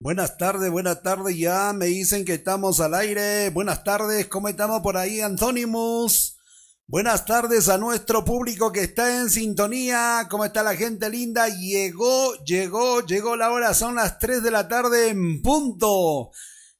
Buenas tardes, buenas tardes, ya me dicen que estamos al aire. Buenas tardes, ¿cómo estamos por ahí, Antonimus? Buenas tardes a nuestro público que está en sintonía. ¿Cómo está la gente linda? Llegó, llegó, llegó la hora. Son las 3 de la tarde en punto.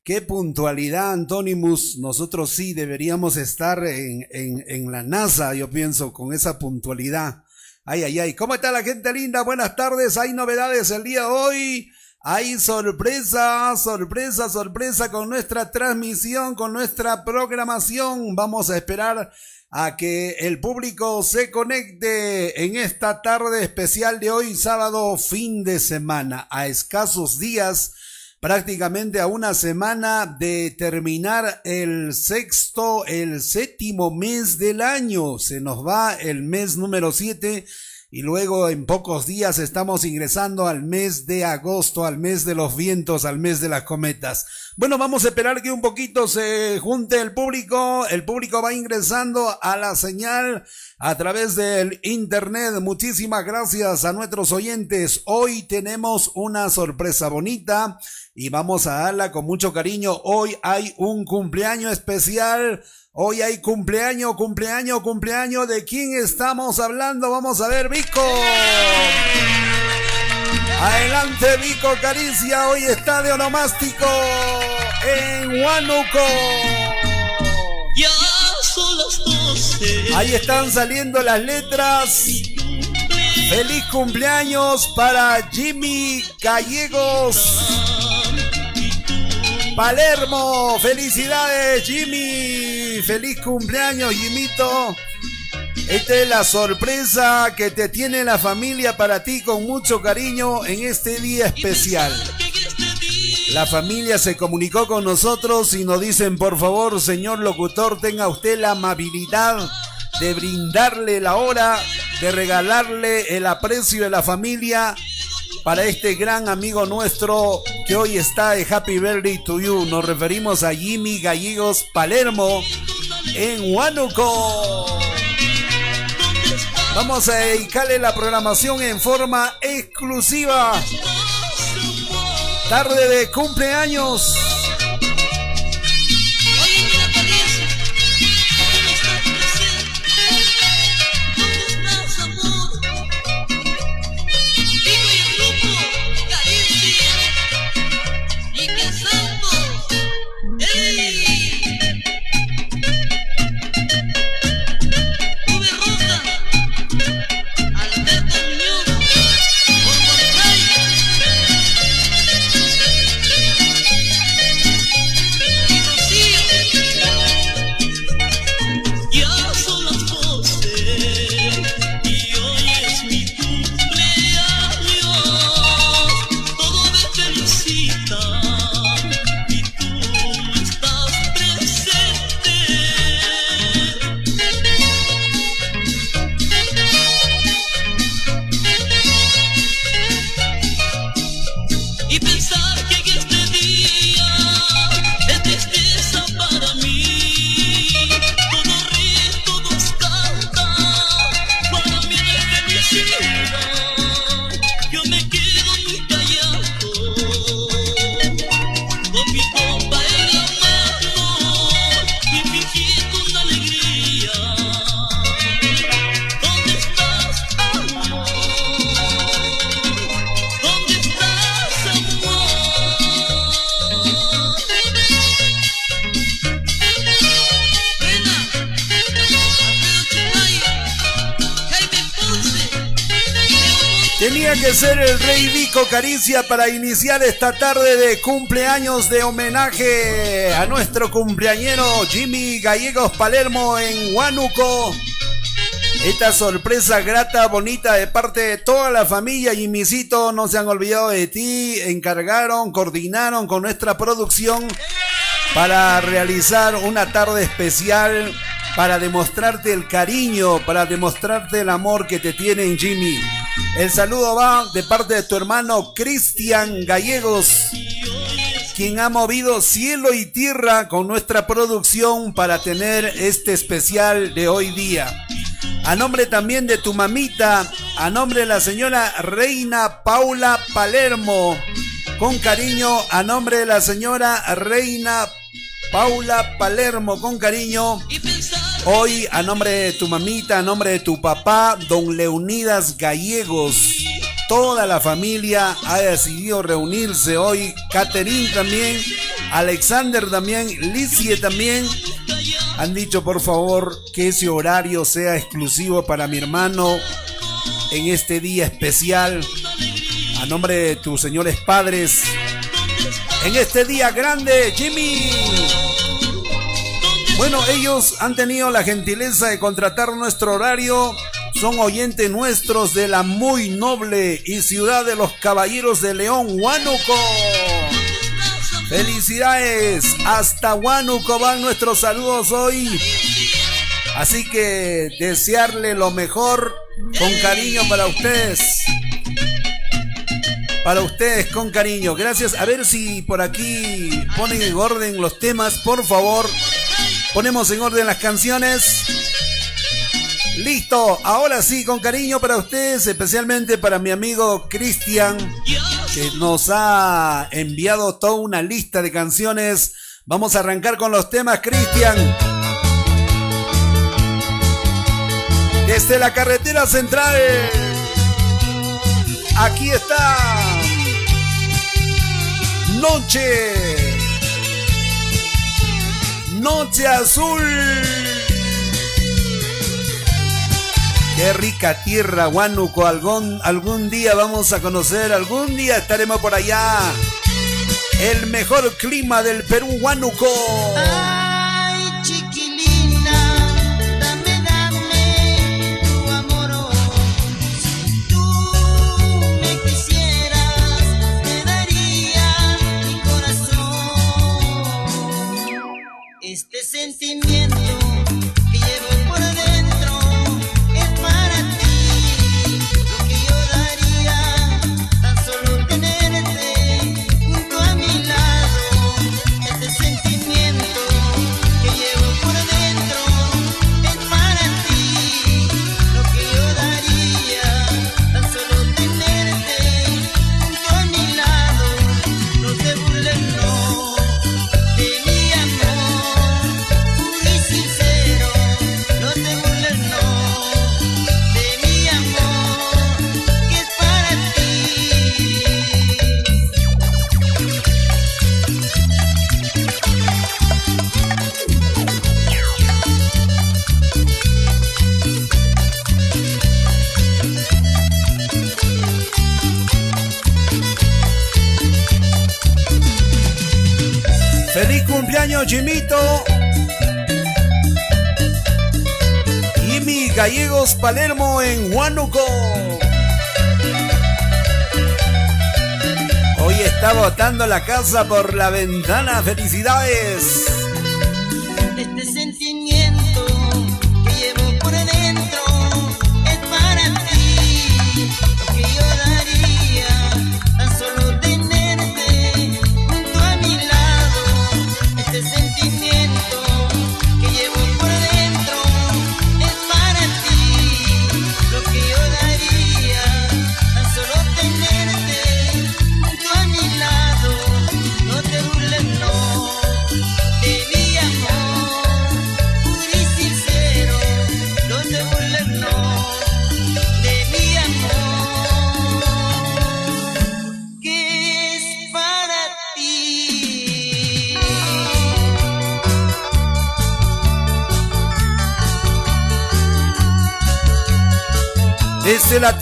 Qué puntualidad, Antonimus. Nosotros sí deberíamos estar en, en, en la NASA, yo pienso, con esa puntualidad. Ay, ay, ay. ¿Cómo está la gente linda? Buenas tardes. Hay novedades el día de hoy. Hay sorpresa, sorpresa, sorpresa con nuestra transmisión, con nuestra programación. Vamos a esperar a que el público se conecte en esta tarde especial de hoy, sábado, fin de semana, a escasos días, prácticamente a una semana de terminar el sexto, el séptimo mes del año. Se nos va el mes número siete y luego en pocos días estamos ingresando al mes de agosto, al mes de los vientos, al mes de las cometas. Bueno, vamos a esperar que un poquito se junte el público. El público va ingresando a la señal a través del internet. Muchísimas gracias a nuestros oyentes. Hoy tenemos una sorpresa bonita y vamos a darla con mucho cariño. Hoy hay un cumpleaños especial Hoy hay cumpleaños, cumpleaños, cumpleaños. ¿De quién estamos hablando? Vamos a ver, Vico. Adelante, Vico Caricia. Hoy está de onomástico en Huánuco. Ya son las 12. Ahí están saliendo las letras. Feliz cumpleaños para Jimmy Gallegos. Palermo, felicidades Jimmy, feliz cumpleaños Jimito. Esta es la sorpresa que te tiene la familia para ti con mucho cariño en este día especial. La familia se comunicó con nosotros y nos dicen, por favor, señor locutor, tenga usted la amabilidad de brindarle la hora, de regalarle el aprecio de la familia para este gran amigo nuestro que hoy está de Happy Birthday to You. Nos referimos a Jimmy Gallegos Palermo en Huánuco. Vamos a dedicarle la programación en forma exclusiva. Tarde de cumpleaños. Ser el Rey Vico Caricia para iniciar esta tarde de cumpleaños de homenaje a nuestro cumpleañero Jimmy Gallegos Palermo en Huánuco. Esta sorpresa grata, bonita de parte de toda la familia Jimmycito, no se han olvidado de ti, encargaron, coordinaron con nuestra producción para realizar una tarde especial, para demostrarte el cariño, para demostrarte el amor que te tienen Jimmy. El saludo va de parte de tu hermano Cristian Gallegos, quien ha movido cielo y tierra con nuestra producción para tener este especial de hoy día. A nombre también de tu mamita, a nombre de la señora Reina Paula Palermo, Con cariño, a nombre de la señora Reina Paula Palermo, con cariño. Hoy, a nombre de tu mamita, a nombre de tu papá, don Leonidas Gallegos. Toda la familia ha decidido reunirse hoy. Caterín también, Alexander también, Licie también. Han dicho por favor que ese horario sea exclusivo para mi hermano en este día especial. A nombre de tus señores padres. En este día grande, Jimmy. Bueno, ellos han tenido la gentileza de contratar nuestro horario. Son oyentes nuestros de la muy noble y ciudad de los caballeros de León, Huánuco. Felicidades. Hasta Huánuco van nuestros saludos hoy. Así que desearle lo mejor con cariño para ustedes. Para ustedes con cariño. Gracias. A ver si por aquí ponen en orden los temas, por favor. Ponemos en orden las canciones. Listo, ahora sí, con cariño para ustedes, especialmente para mi amigo Cristian, que nos ha enviado toda una lista de canciones. Vamos a arrancar con los temas, Cristian. Desde la carretera central. Aquí está. Noche. Noche azul. Qué rica tierra, Huánuco. Algún, algún día vamos a conocer, algún día estaremos por allá. El mejor clima del Perú, Huánuco. Ay, Este sentimiento Palermo en Huánuco. Hoy está botando la casa por la ventana. Felicidades.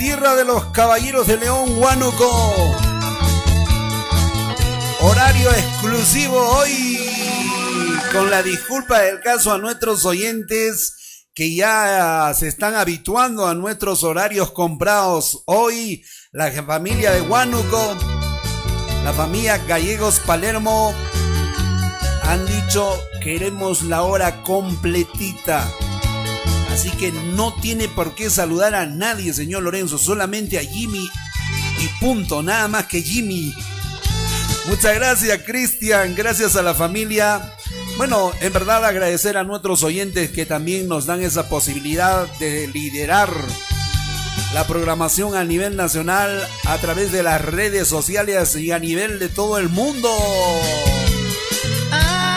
Tierra de los caballeros de León, Huánuco. Horario exclusivo hoy. Con la disculpa del caso a nuestros oyentes que ya se están habituando a nuestros horarios comprados. Hoy la familia de Huánuco, la familia Gallegos Palermo han dicho queremos la hora completita. Así que no tiene por qué saludar a nadie, señor Lorenzo, solamente a Jimmy y punto, nada más que Jimmy. Muchas gracias, Cristian, gracias a la familia. Bueno, en verdad agradecer a nuestros oyentes que también nos dan esa posibilidad de liderar la programación a nivel nacional a través de las redes sociales y a nivel de todo el mundo.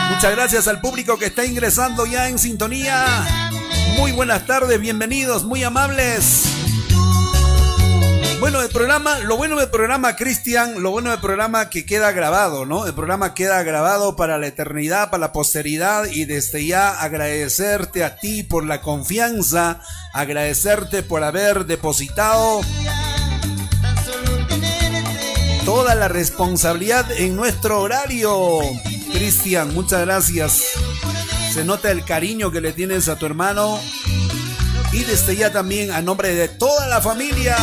Muchas gracias al público que está ingresando ya en sintonía. Muy buenas tardes, bienvenidos, muy amables. Bueno, el programa, lo bueno del programa, Cristian, lo bueno del programa que queda grabado, ¿no? El programa queda grabado para la eternidad, para la posteridad y desde ya agradecerte a ti por la confianza, agradecerte por haber depositado toda la responsabilidad en nuestro horario. Cristian, muchas gracias. Se nota el cariño que le tienes a tu hermano y desde ya también a nombre de toda la familia.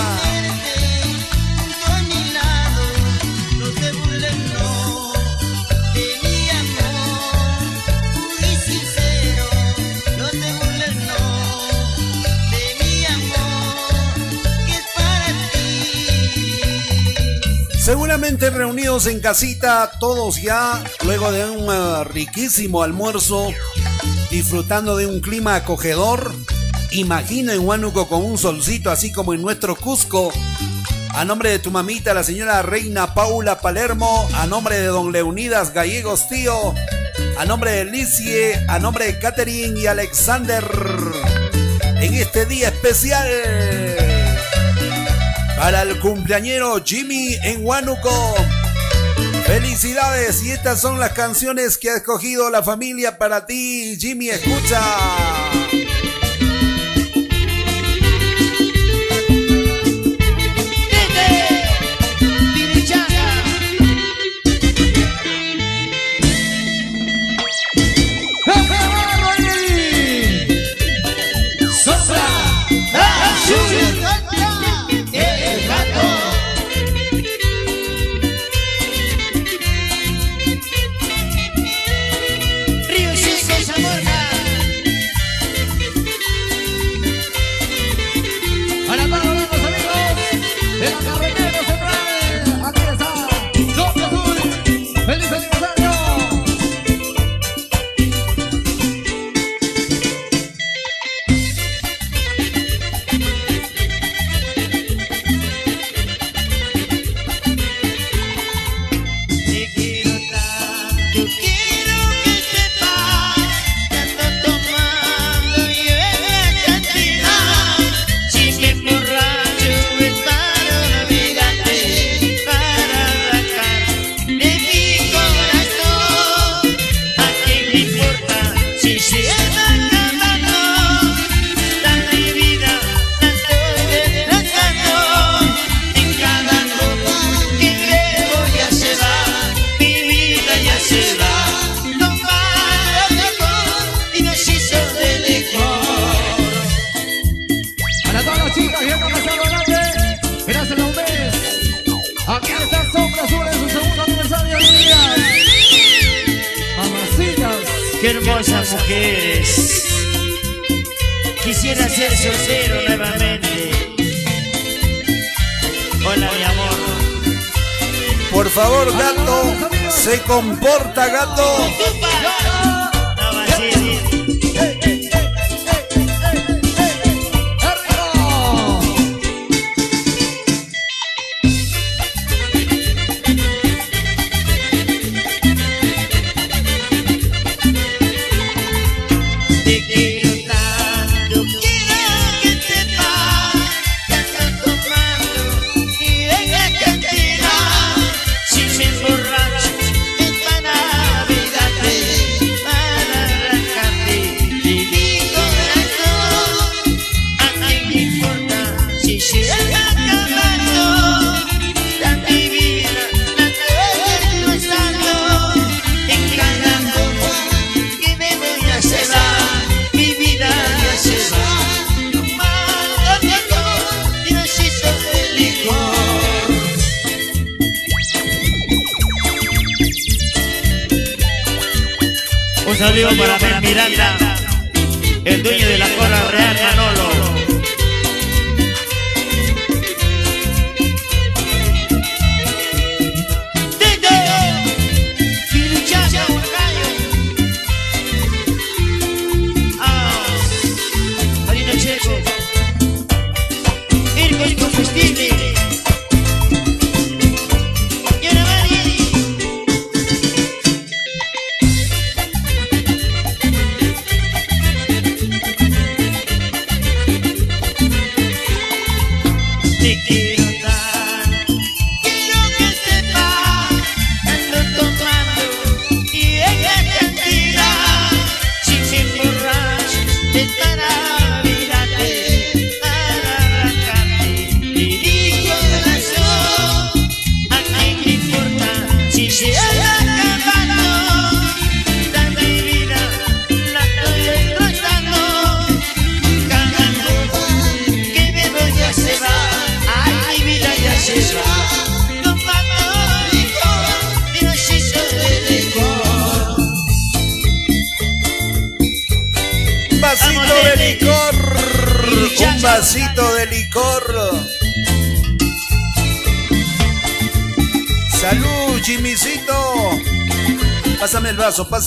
Seguramente reunidos en casita, todos ya, luego de un uh, riquísimo almuerzo, disfrutando de un clima acogedor. Imagino en Huánuco con un solcito, así como en nuestro Cusco. A nombre de tu mamita, la señora Reina Paula Palermo, a nombre de don Leonidas Gallegos Tío, a nombre de Licie, a nombre de Catherine y Alexander, en este día especial para el cumpleañero Jimmy en Huánuco. Felicidades y estas son las canciones que ha escogido la familia para ti, Jimmy, escucha.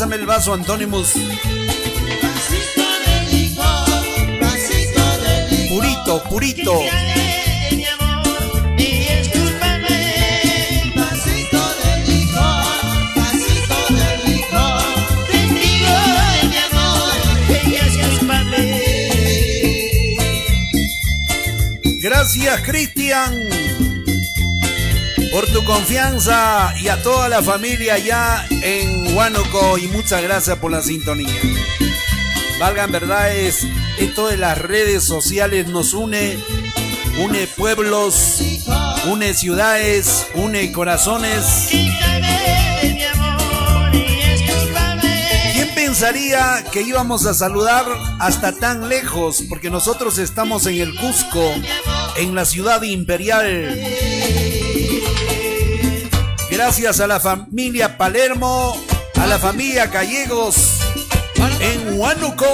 Pásame el vaso, Antónimus. Purito, purito. Gracias, Cristian, por tu confianza y a toda la familia allá en Huánuco y muchas gracias por la sintonía. Valgan verdades, esto de las redes sociales nos une, une pueblos, une ciudades, une corazones. pensaría que íbamos a saludar hasta tan lejos? Porque nosotros estamos en el Cusco, en la ciudad imperial. Gracias a la familia Palermo, a la familia Gallegos, en Huánuco.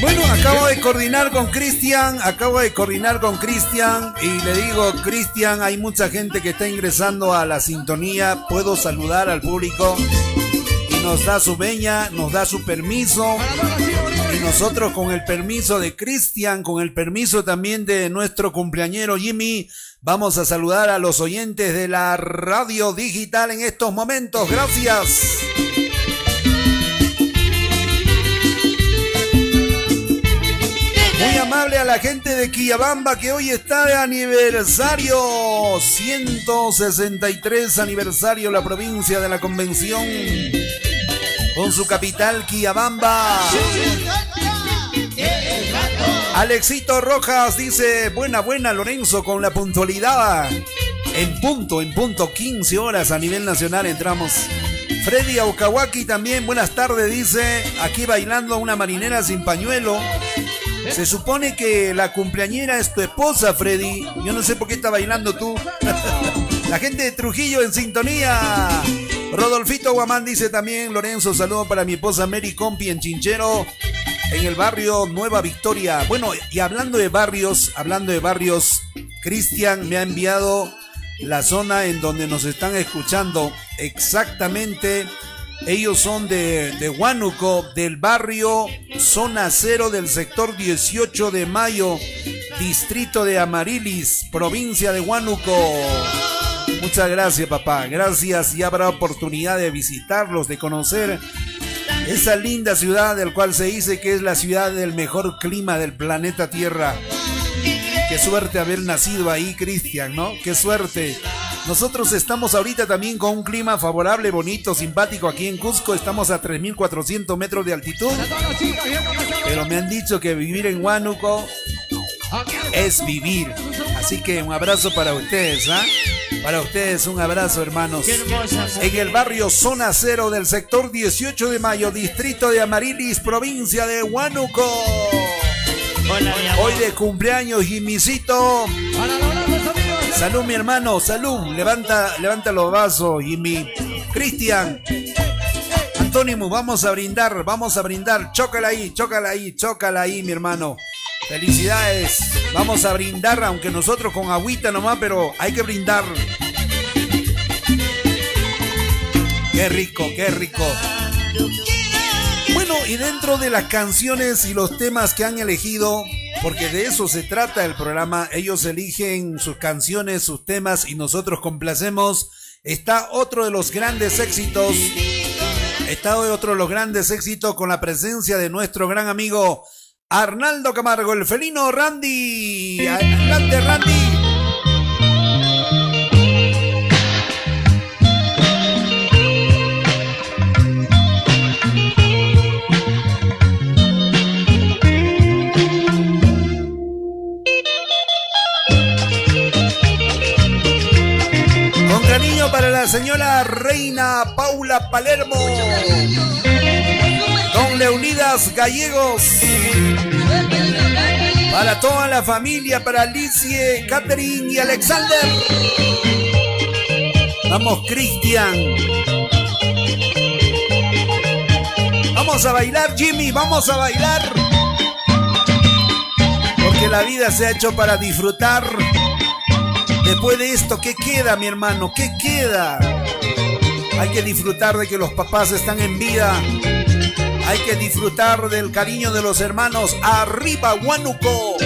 Bueno, acabo de coordinar con Cristian, acabo de coordinar con Cristian y le digo, Cristian, hay mucha gente que está ingresando a la sintonía, puedo saludar al público. Y nos da su veña, nos da su permiso nosotros con el permiso de Cristian, con el permiso también de nuestro cumpleañero Jimmy, vamos a saludar a los oyentes de la radio digital en estos momentos. Gracias. Muy amable a la gente de Quillabamba que hoy está de aniversario. 163 aniversario la provincia de la convención. Con su capital Quillabamba. Alexito Rojas dice, buena, buena Lorenzo con la puntualidad. En punto, en punto, 15 horas a nivel nacional entramos. Freddy Aukawaki también, buenas tardes, dice, aquí bailando una marinera sin pañuelo. Se supone que la cumpleañera es tu esposa, Freddy. Yo no sé por qué está bailando tú. la gente de Trujillo en sintonía. Rodolfito Guamán dice también, Lorenzo, saludo para mi esposa Mary Compi en Chinchero, en el barrio Nueva Victoria. Bueno, y hablando de barrios, hablando de barrios, Cristian me ha enviado la zona en donde nos están escuchando exactamente ellos son de, de Huánuco, del barrio Zona Cero del sector 18 de Mayo, distrito de Amarilis, provincia de Huánuco. Muchas gracias, papá. Gracias y habrá oportunidad de visitarlos, de conocer esa linda ciudad del cual se dice que es la ciudad del mejor clima del planeta Tierra. Qué suerte haber nacido ahí, Cristian, ¿no? Qué suerte. Nosotros estamos ahorita también con un clima favorable, bonito, simpático aquí en Cusco. Estamos a 3.400 metros de altitud. Pero me han dicho que vivir en Huánuco es vivir. Así que un abrazo para ustedes, ¿ah? Para ustedes un abrazo, hermanos. En el barrio Zona Cero del sector 18 de Mayo, distrito de Amarilis, provincia de Huánuco. Hoy de cumpleaños, Jimmycito. Salud, mi hermano, salud. Levanta, levanta los vasos, Jimmy. Cristian. Antónimo, vamos a brindar, vamos a brindar. Chócala ahí, chócala ahí, chócala ahí, mi hermano. Felicidades. Vamos a brindar, aunque nosotros con agüita nomás, pero hay que brindar. Qué rico, qué rico. Bueno, y dentro de las canciones y los temas que han elegido, porque de eso se trata el programa. Ellos eligen sus canciones, sus temas y nosotros complacemos. Está otro de los grandes éxitos. Está otro de los grandes éxitos con la presencia de nuestro gran amigo Arnaldo Camargo, el felino Randy. Adelante, Randy. para la señora Reina Paula Palermo. Leonidas Gallegos. Para toda la familia, para Alicie, Catherine y Alexander. Vamos, Cristian. Vamos a bailar, Jimmy, vamos a bailar. Porque la vida se ha hecho para disfrutar. Después de esto, ¿qué queda, mi hermano? ¿Qué queda? Hay que disfrutar de que los papás están en vida. Hay que disfrutar del cariño de los hermanos. Arriba, Huánuco.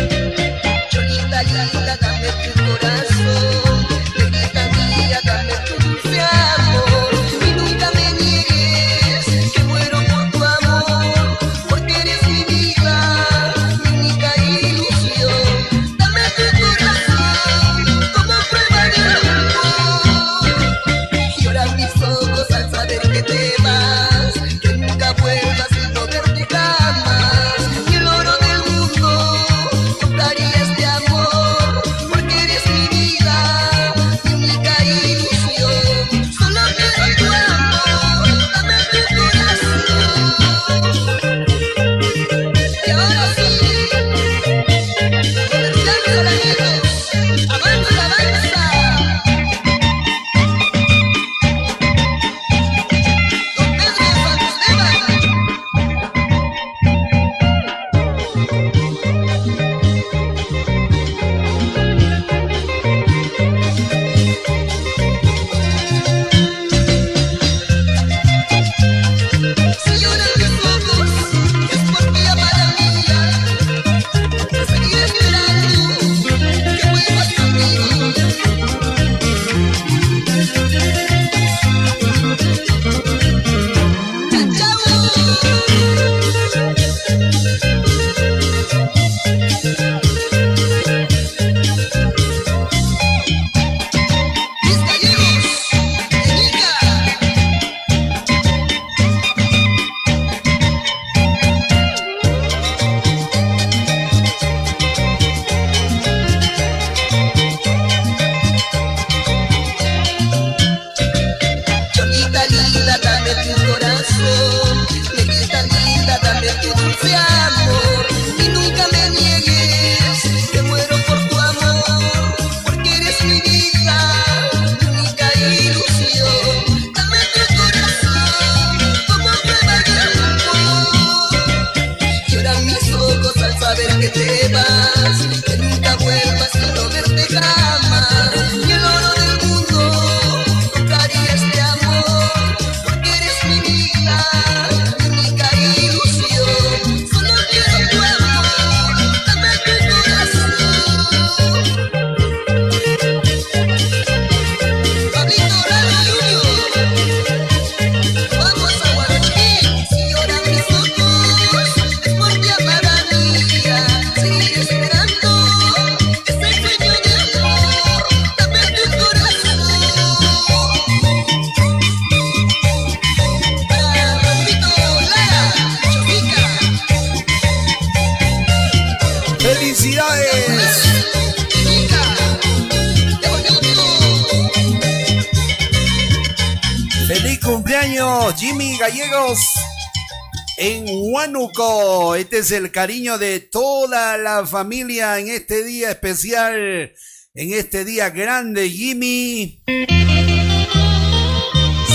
Cariño de toda la familia en este día especial, en este día grande, Jimmy.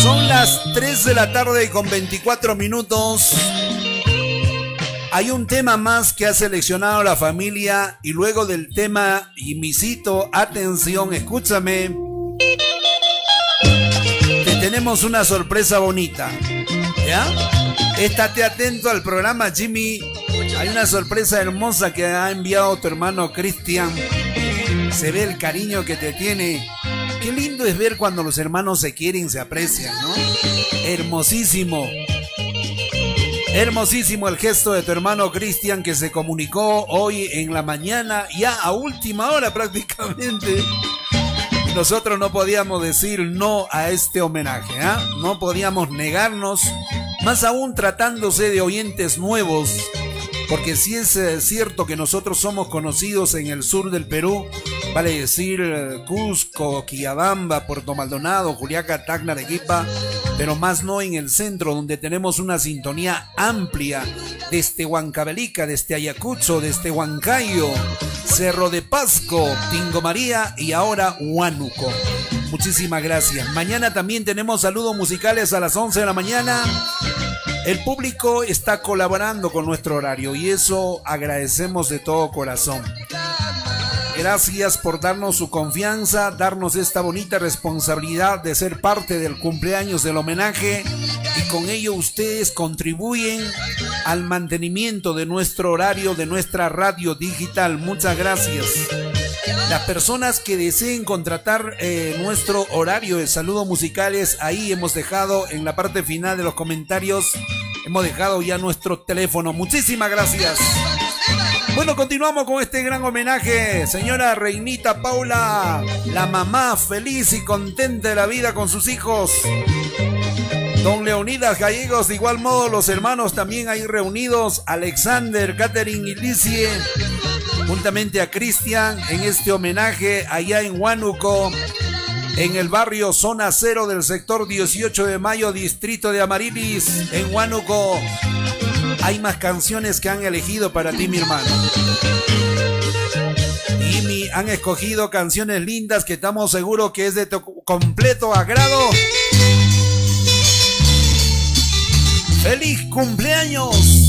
Son las 3 de la tarde con 24 minutos. Hay un tema más que ha seleccionado la familia y luego del tema, Jimmycito, atención, escúchame. Te tenemos una sorpresa bonita. ¿Ya? Estate atento al programa, Jimmy. Hay una sorpresa hermosa que ha enviado tu hermano Cristian. Se ve el cariño que te tiene. Qué lindo es ver cuando los hermanos se quieren, se aprecian, ¿no? Hermosísimo. Hermosísimo el gesto de tu hermano Cristian que se comunicó hoy en la mañana, ya a última hora prácticamente. Nosotros no podíamos decir no a este homenaje, ¿ah? No podíamos negarnos más aún tratándose de oyentes nuevos, porque si es eh, cierto que nosotros somos conocidos en el sur del Perú, vale decir eh, Cusco, Quillabamba, Puerto Maldonado, Juliaca, Tacna, Arequipa, pero más no en el centro, donde tenemos una sintonía amplia desde Huancavelica, desde Ayacucho, desde Huancayo, Cerro de Pasco, Tingo María y ahora Huánuco. Muchísimas gracias. Mañana también tenemos saludos musicales a las 11 de la mañana. El público está colaborando con nuestro horario y eso agradecemos de todo corazón. Gracias por darnos su confianza, darnos esta bonita responsabilidad de ser parte del cumpleaños del homenaje y con ello ustedes contribuyen al mantenimiento de nuestro horario, de nuestra radio digital. Muchas gracias. Las personas que deseen contratar eh, nuestro horario de saludos musicales, ahí hemos dejado en la parte final de los comentarios, hemos dejado ya nuestro teléfono. Muchísimas gracias. Bueno, continuamos con este gran homenaje. Señora Reinita Paula, la mamá feliz y contenta de la vida con sus hijos. Don Leonidas Gallegos, de igual modo los hermanos también ahí reunidos, Alexander, Catherine y Licie, juntamente a Cristian en este homenaje allá en Huánuco, en el barrio Zona Cero del sector 18 de Mayo, distrito de Amarilis, en Huánuco. Hay más canciones que han elegido para ti, mi hermano. Y mi, han escogido canciones lindas que estamos seguros que es de tu completo agrado. ¡Feliz cumpleaños!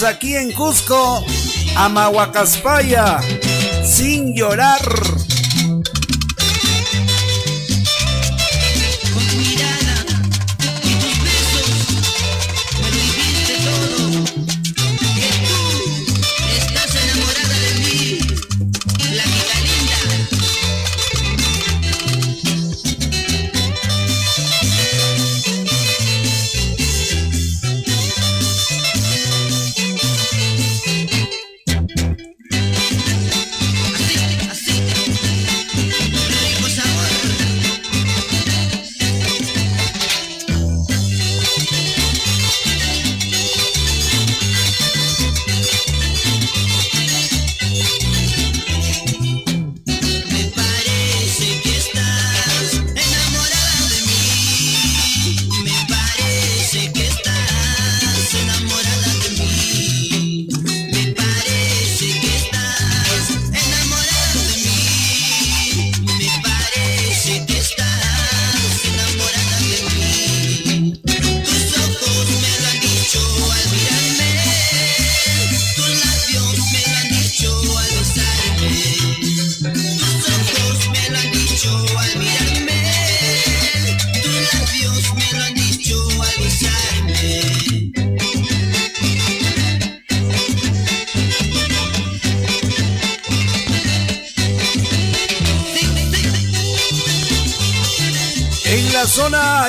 Aquí en Cusco, Amahuacaspaya, sin llorar.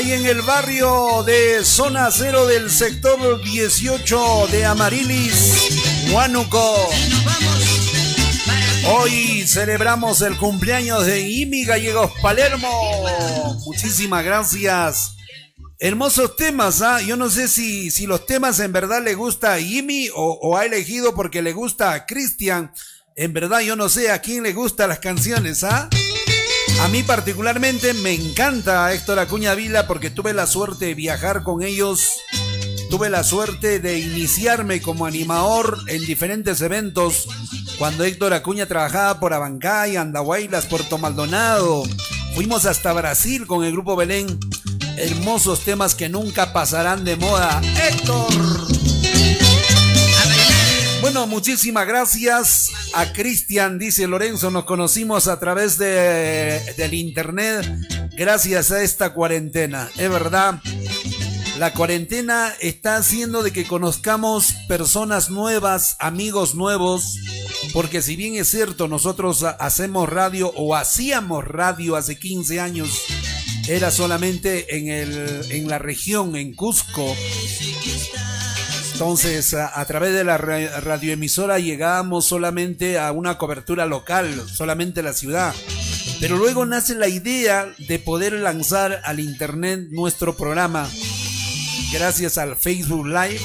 Y en el barrio de Zona Cero del sector 18 de Amarilis, Huánuco. Hoy celebramos el cumpleaños de Imi Gallegos Palermo. Muchísimas gracias. Hermosos temas, ¿ah? Yo no sé si, si los temas en verdad le gusta a o, o ha elegido porque le gusta a Cristian. En verdad yo no sé a quién le gustan las canciones, ¿ah? A mí particularmente me encanta Héctor Acuña Vila porque tuve la suerte de viajar con ellos. Tuve la suerte de iniciarme como animador en diferentes eventos cuando Héctor Acuña trabajaba por Abancay, Andahuaylas, Puerto Maldonado. Fuimos hasta Brasil con el grupo Belén. Hermosos temas que nunca pasarán de moda. Héctor. Bueno, muchísimas gracias a Cristian, dice Lorenzo, nos conocimos a través de, del internet gracias a esta cuarentena. Es verdad, la cuarentena está haciendo de que conozcamos personas nuevas, amigos nuevos, porque si bien es cierto, nosotros hacemos radio o hacíamos radio hace 15 años, era solamente en, el, en la región, en Cusco. Entonces, a, través de la radioemisora llegábamos solamente a una cobertura local, solamente la ciudad. Pero luego nace la idea de poder lanzar al internet nuestro programa gracias al Facebook Live.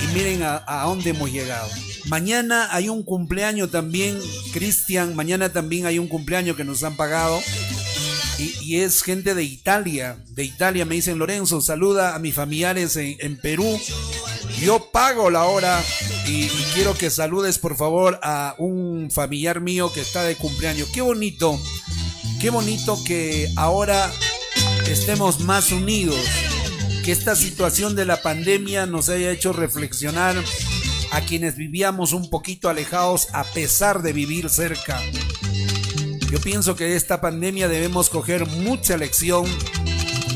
Y miren a, a dónde hemos llegado. Mañana hay un cumpleaños también, Cristian. Mañana también hay un cumpleaños que nos han pagado. Y, es gente de Italia. De Italia me dicen Lorenzo, saluda a mis familiares en, Perú. Yo pago la hora y, quiero que saludes por favor a un familiar mío que está de cumpleaños. Qué bonito, qué bonito que ahora estemos más unidos. Que esta situación de la pandemia nos haya hecho reflexionar a quienes vivíamos un poquito alejados a pesar de vivir cerca. Yo pienso que esta pandemia debemos coger mucha lección,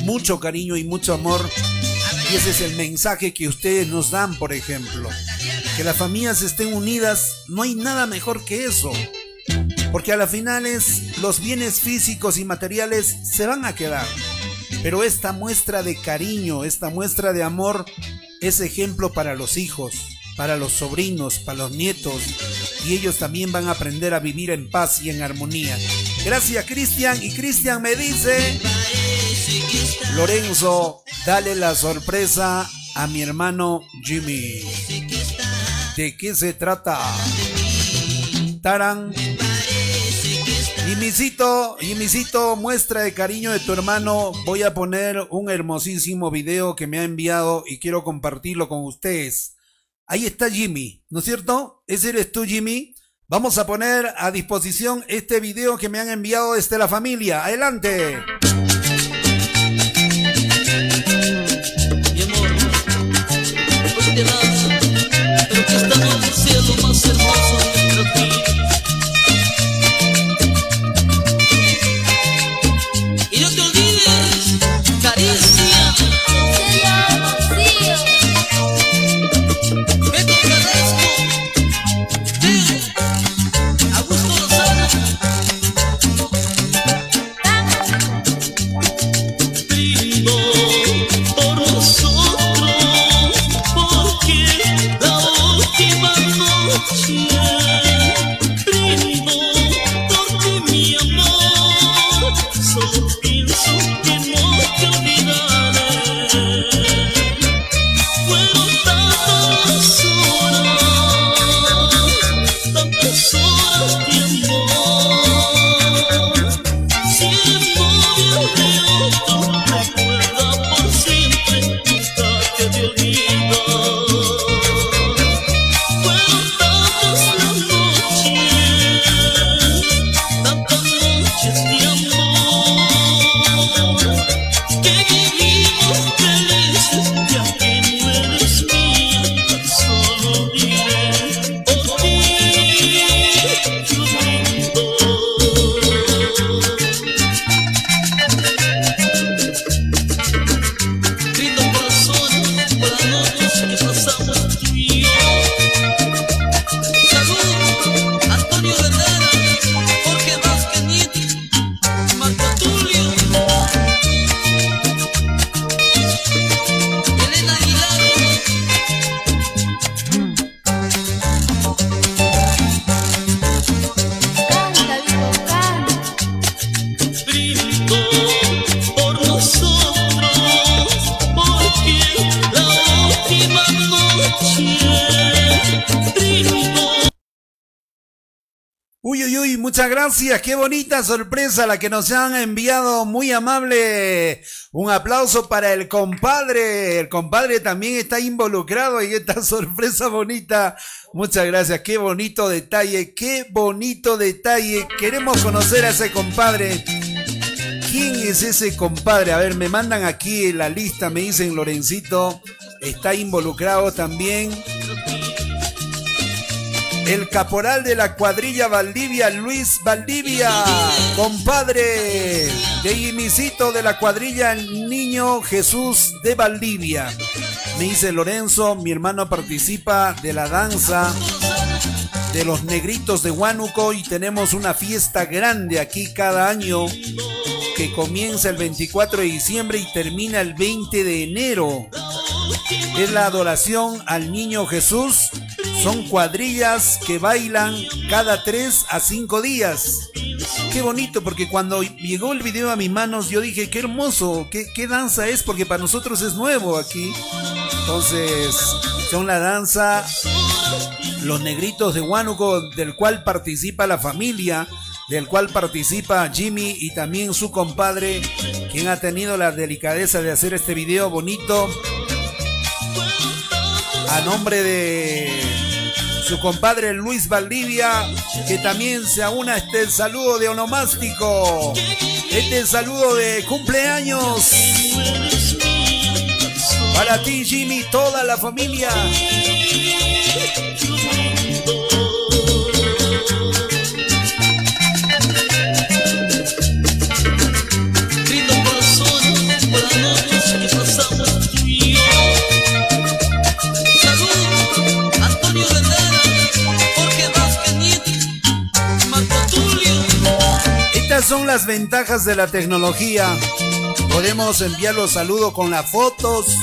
mucho cariño y mucho amor. Y ese es el mensaje que ustedes nos dan, por ejemplo. Que las familias estén unidas, no hay nada mejor que eso. Porque a las finales los bienes físicos y materiales se van a quedar. Pero esta muestra de cariño, esta muestra de amor es ejemplo para los hijos para los sobrinos, para los nietos, y ellos también van a aprender a vivir en paz y en armonía. Gracias Cristian, y Cristian me dice, Lorenzo, dale la sorpresa a mi hermano Jimmy. ¿De qué se trata? Taran. Jimmycito, Jimmycito, muestra de cariño de tu hermano. Voy a poner un hermosísimo video que me ha enviado y quiero compartirlo con ustedes. Ahí está Jimmy, ¿no es cierto? Ese eres tú, Jimmy. Vamos a poner a disposición este video que me han enviado desde la familia. Adelante. Hoy te vas, pero que esta noche sea lo más hermoso Qué bonita sorpresa la que nos han enviado. Muy amable. Un aplauso para el compadre. El compadre también está involucrado en esta sorpresa bonita. Muchas gracias. Qué bonito detalle. Qué bonito detalle. Queremos conocer a ese compadre. ¿Quién es ese compadre? A ver, me mandan aquí la lista. Me dicen Lorencito. Está involucrado también. El caporal de la cuadrilla Valdivia, Luis Valdivia, compadre de Imisito de la cuadrilla Niño Jesús de Valdivia. Me dice Lorenzo, mi hermano participa de la danza de los negritos de Huánuco y tenemos una fiesta grande aquí cada año que comienza el 24 de diciembre y termina el 20 de enero. Es la adoración al niño Jesús son cuadrillas que bailan cada 3 a 5 días. Qué bonito, porque cuando llegó el video a mis manos, yo dije, qué hermoso, qué, qué danza es, porque para nosotros es nuevo aquí. Entonces, son la danza Los Negritos de Huánuco, del cual participa la familia, del cual participa Jimmy y también su compadre, quien ha tenido la delicadeza de hacer este video bonito. A nombre de su compadre Luis Valdivia, que también se aúna este saludo de onomástico, este saludo de cumpleaños. Para ti, Jimmy, toda la familia. Son las ventajas de la tecnología. Podemos enviar los saludos con las fotos.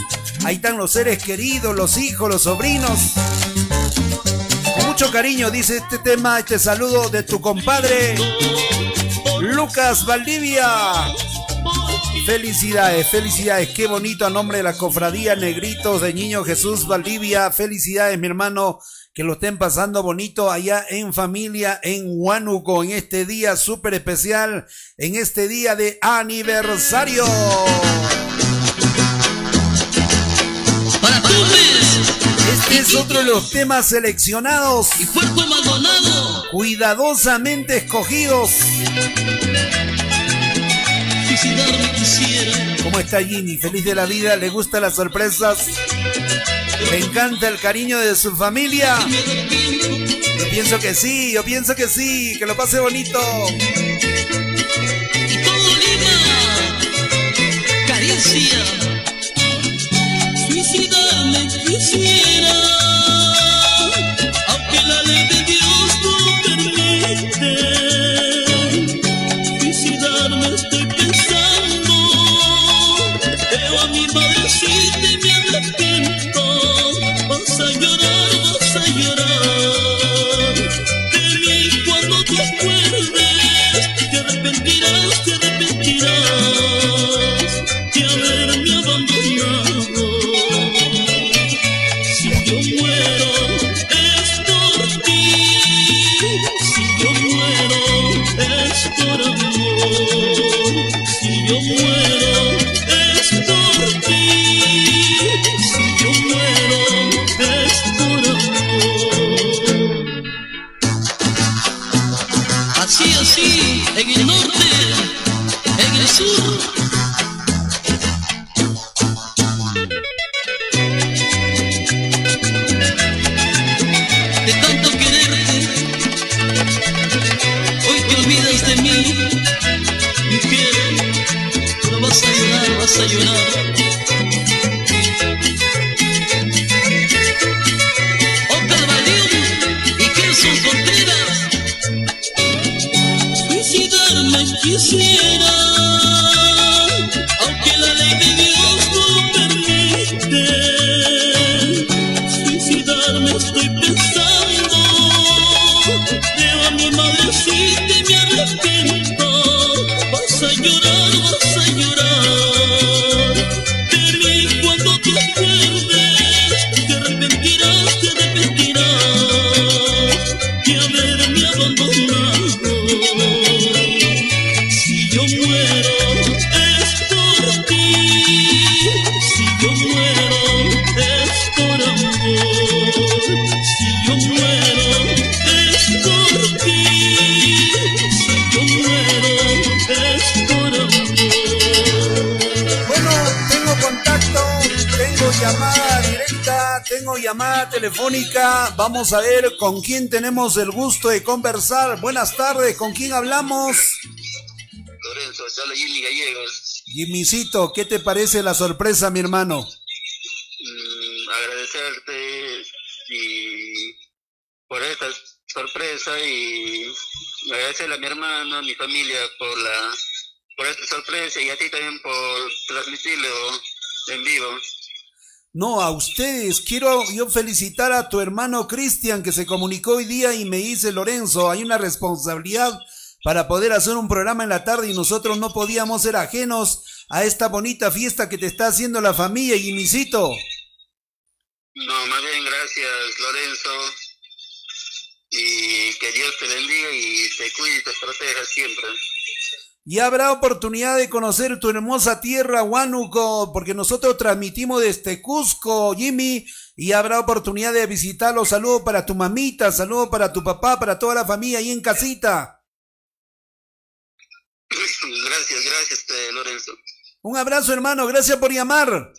Ahí están los seres queridos, los hijos, los sobrinos. Con mucho cariño dice este tema, este saludo de tu compadre Lucas Valdivia. Felicidades, felicidades, qué bonito a nombre de la cofradía Negritos de Niño Jesús Valdivia. Felicidades, mi hermano que lo estén pasando bonito allá en familia en Huánuco en este día súper especial, en este día de aniversario. Para Este es otro de los temas seleccionados y cuerpo cuidadosamente escogidos. ¿Cómo está Ginny? ¿Feliz de la vida? ¿Le gustan las sorpresas? ¿Le encanta el cariño de su familia? Yo pienso que sí, yo pienso que sí, que lo pase bonito. Caricia, suicidarme quisiera, Vamos a ver con quién tenemos el gusto de conversar. Buenas tardes, ¿con quién hablamos? Lorenzo, habla Jimmy Gallegos. Jimmycito, ¿qué te parece la sorpresa, mi hermano? Mm, agradecerte y por esta sorpresa y agradecerle a mi hermano, a mi familia por la por esta sorpresa y a ti también por transmitirlo en vivo. No, a ustedes. Quiero yo felicitar a tu hermano Cristian que se comunicó hoy día y me dice, Lorenzo, hay una responsabilidad para poder hacer un programa en la tarde y nosotros no podíamos ser ajenos a esta bonita fiesta que te está haciendo la familia y misito. No, más bien gracias Lorenzo y que Dios te bendiga y te cuide y te proteja siempre. Y habrá oportunidad de conocer tu hermosa tierra, Huánuco, porque nosotros transmitimos desde Cusco, Jimmy, y habrá oportunidad de visitarlo. Saludos para tu mamita, saludos para tu papá, para toda la familia ahí en casita. Gracias, gracias, eh, Lorenzo. Un abrazo, hermano, gracias por llamar.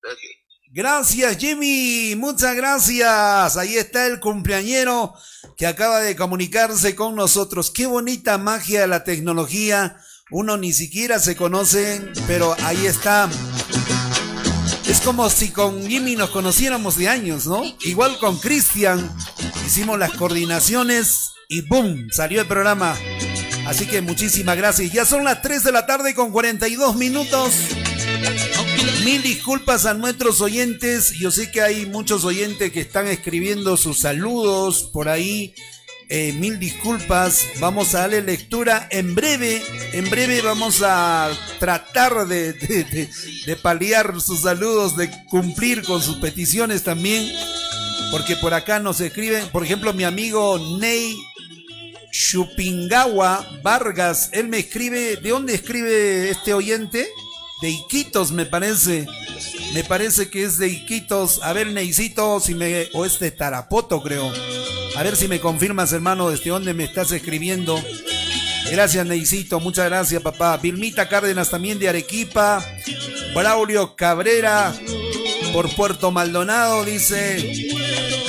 Gracias. Gracias, Jimmy. Muchas gracias. Ahí está el cumpleañero que acaba de comunicarse con nosotros. Qué bonita magia de la tecnología. Uno ni siquiera se conoce, pero ahí está. Es como si con Jimmy nos conociéramos de años, ¿no? Igual con Cristian. Hicimos las coordinaciones y ¡boom! Salió el programa. Así que muchísimas gracias. Ya son las 3 de la tarde con 42 minutos. Mil disculpas a nuestros oyentes. Yo sé que hay muchos oyentes que están escribiendo sus saludos por ahí. Eh, mil disculpas. Vamos a darle lectura en breve. En breve vamos a tratar de, de, paliar sus saludos, de cumplir con sus peticiones también. Porque por acá nos escriben, por ejemplo, mi amigo Ney Chupingawa Vargas. Él me escribe, ¿de dónde escribe este oyente? De Iquitos, me parece. Me parece que es de Iquitos. A ver, Neicito, si me. O es de Tarapoto, creo. A ver si me confirmas, hermano, desde dónde me estás escribiendo. Gracias, Neicito. Muchas gracias, papá. Vilmita Cárdenas también de Arequipa. Braulio Cabrera por Puerto Maldonado, dice.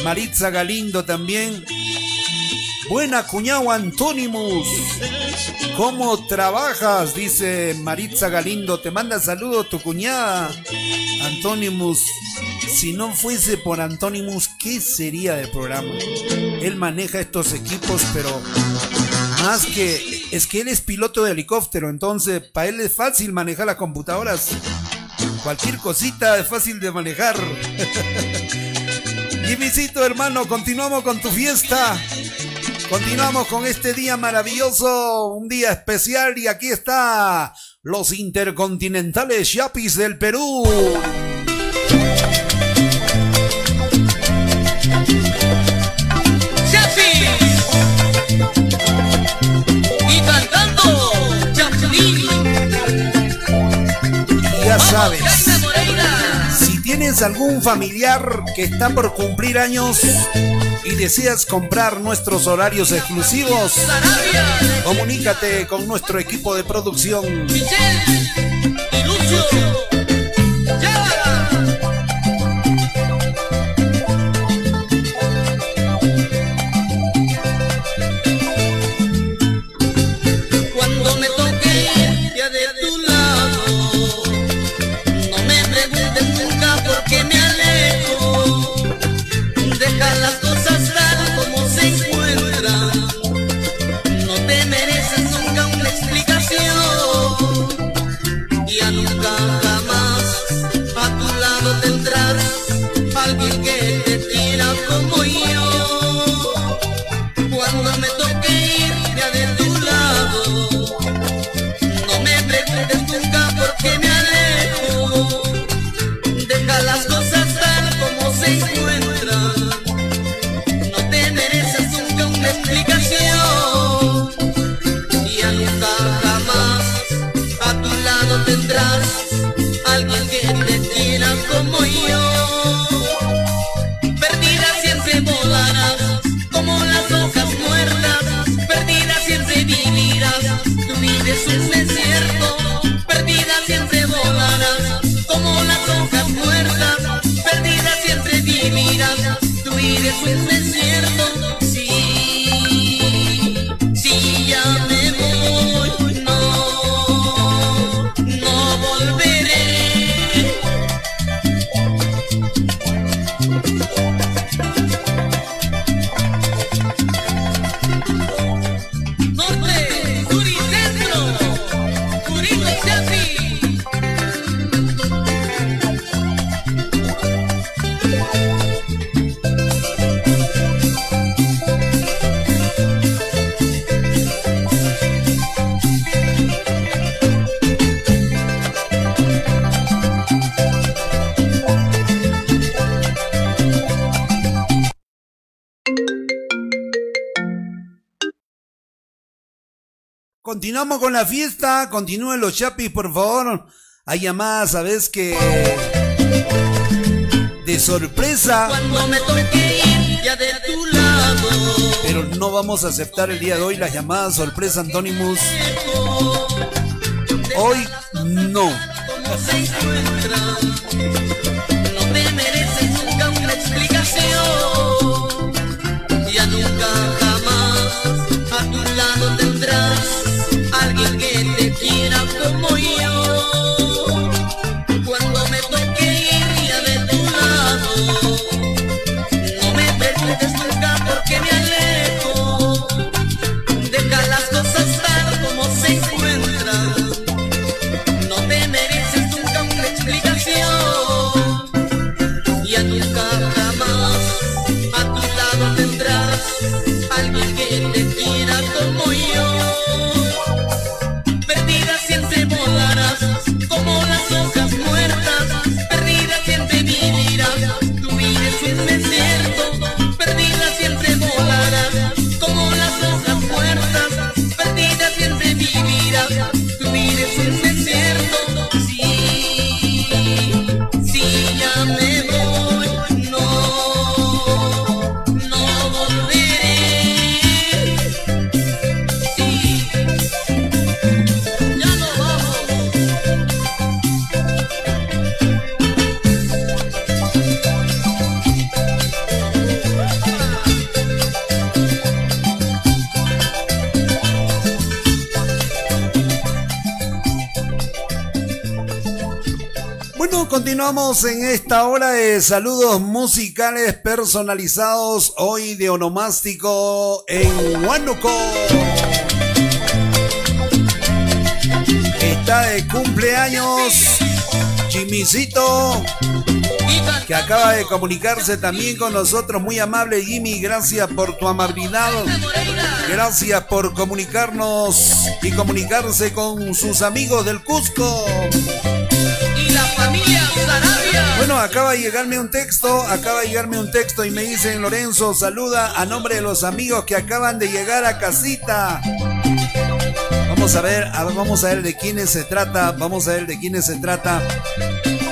Maritza Galindo también. Buena cuñado Antónimus. ¿Cómo trabajas? Dice Maritza Galindo. Te manda saludos tu cuñada. Antónimus. Si no fuese por Antónimus, ¿qué sería del programa? Él maneja estos equipos, pero más que... Es que él es piloto de helicóptero, entonces para él es fácil manejar las computadoras. Cualquier cosita es fácil de manejar. Visito hermano, continuamos con tu fiesta. Continuamos con este día maravilloso, un día especial y aquí está los intercontinentales Yapis del Perú. Ya sabes, si tienes algún familiar que está por cumplir años y deseas comprar nuestros horarios exclusivos, comunícate con nuestro equipo de producción. Continuamos con la fiesta. Continúen los chapis, por favor. Hay llamadas, sabes que. De sorpresa. Cuando me toque ir ya de tu lado. Pero no vamos a aceptar el día de hoy las llamadas sorpresa, Antonimus. Hoy no. the continuamos en esta hora de saludos musicales personalizados hoy de onomástico en Huánuco. Está de cumpleaños Jimmycito, que acaba de comunicarse también con nosotros. Muy amable Jimmy, gracias por tu amabilidad. Gracias por comunicarnos y comunicarse con sus amigos del Cusco. Bueno, acaba de llegarme un texto, acaba de llegarme un texto y me dicen Lorenzo, saluda a nombre de los amigos que acaban de llegar a casita. Vamos a ver, vamos a ver de quiénes se trata, vamos a ver de quiénes se trata.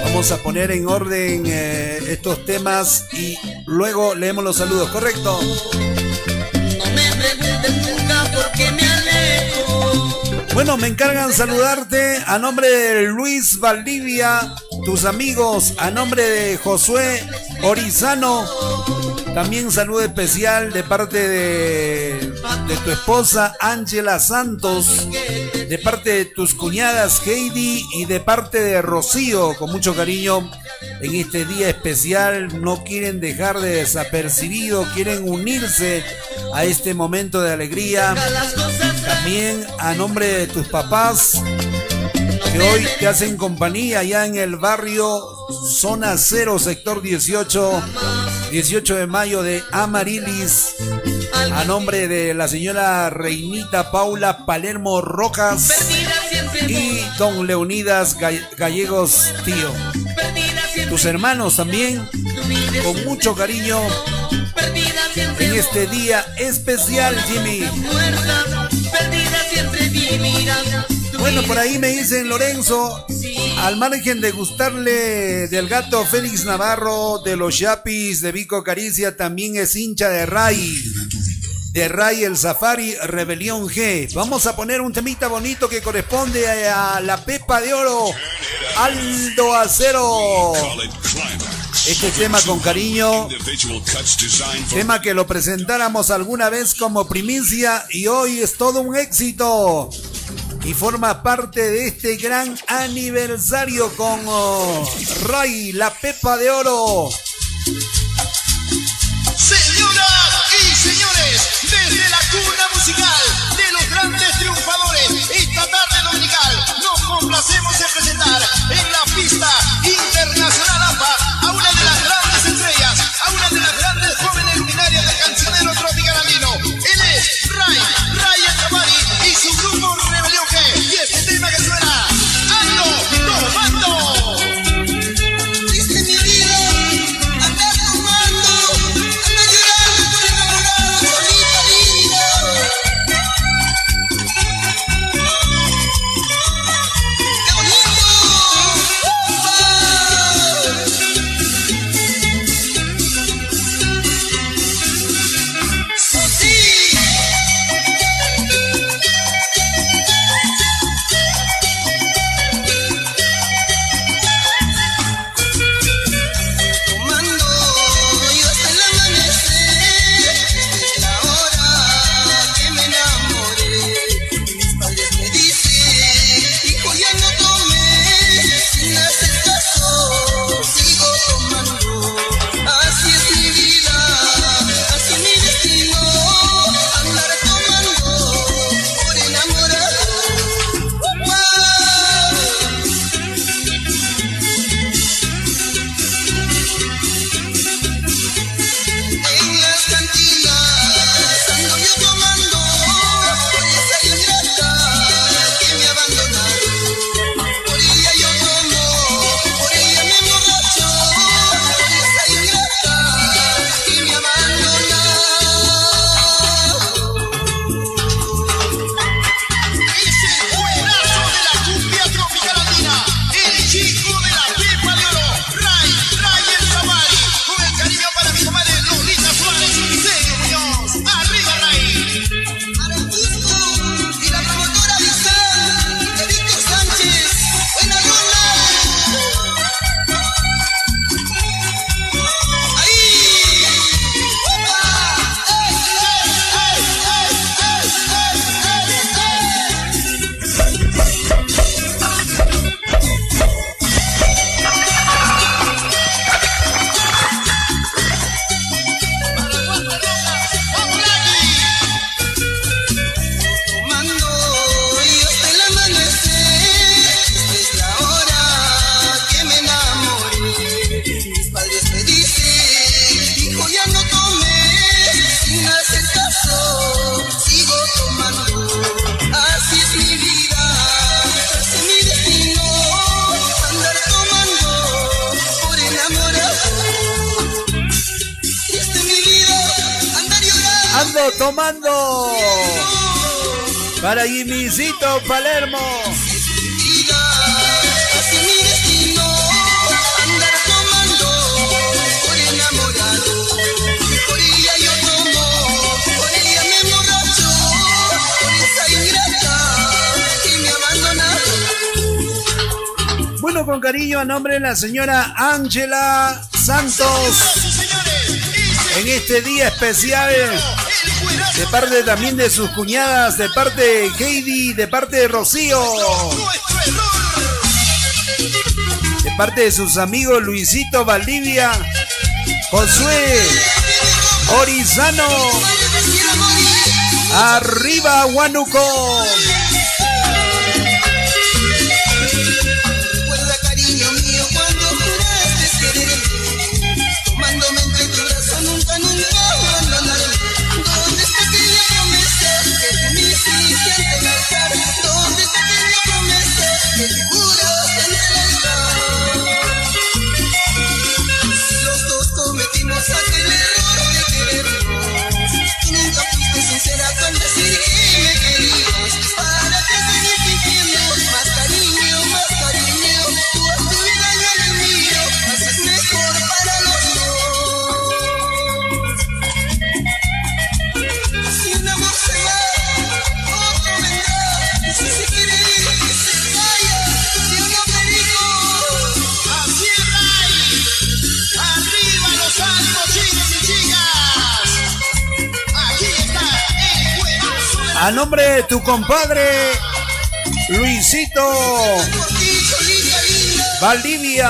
Vamos a poner en orden eh, estos temas y luego leemos los saludos, ¿correcto? Bueno, me encargan saludarte a nombre de Luis Valdivia, tus amigos, a nombre de Josué Orizano. También saludo especial de parte de, tu esposa Ángela Santos, de parte de tus cuñadas Heidi y de parte de Rocío, con mucho cariño. En este día especial no quieren dejar de desapercibido, quieren unirse a este momento de alegría. También a nombre de tus papás que hoy te hacen compañía allá en el barrio Zona 0, sector 18, 18 de mayo de Amarilis. A nombre de la señora Reinita Paula Palermo Rojas y don Leonidas Gall- Gallegos Tío. Tus hermanos también, con mucho cariño en este día especial, Jimmy. Bueno, por ahí me dicen Lorenzo, al margen de gustarle del gato Félix Navarro, de los Yapis, de Vico Caricia, también es hincha de Ray. De Ray el Safari Rebelión G. Vamos a poner un temita bonito que corresponde a la Pepa de Oro. Aldo Acero. Este tema con cariño, tema que lo presentáramos alguna vez como primicia y hoy es todo un éxito y forma parte de este gran aniversario con oh, Ray, la Pepa de Oro. tomando. Para Jimmycito Palermo. Bueno, con cariño a nombre de la señora Ángela Santos. En este día especial de parte también de sus cuñadas, de parte de Heidi, de parte de Rocío. De parte de sus amigos Luisito Valdivia, Josué Orizano. Arriba Huánuco. A nombre de tu compadre Luisito. Valdivia.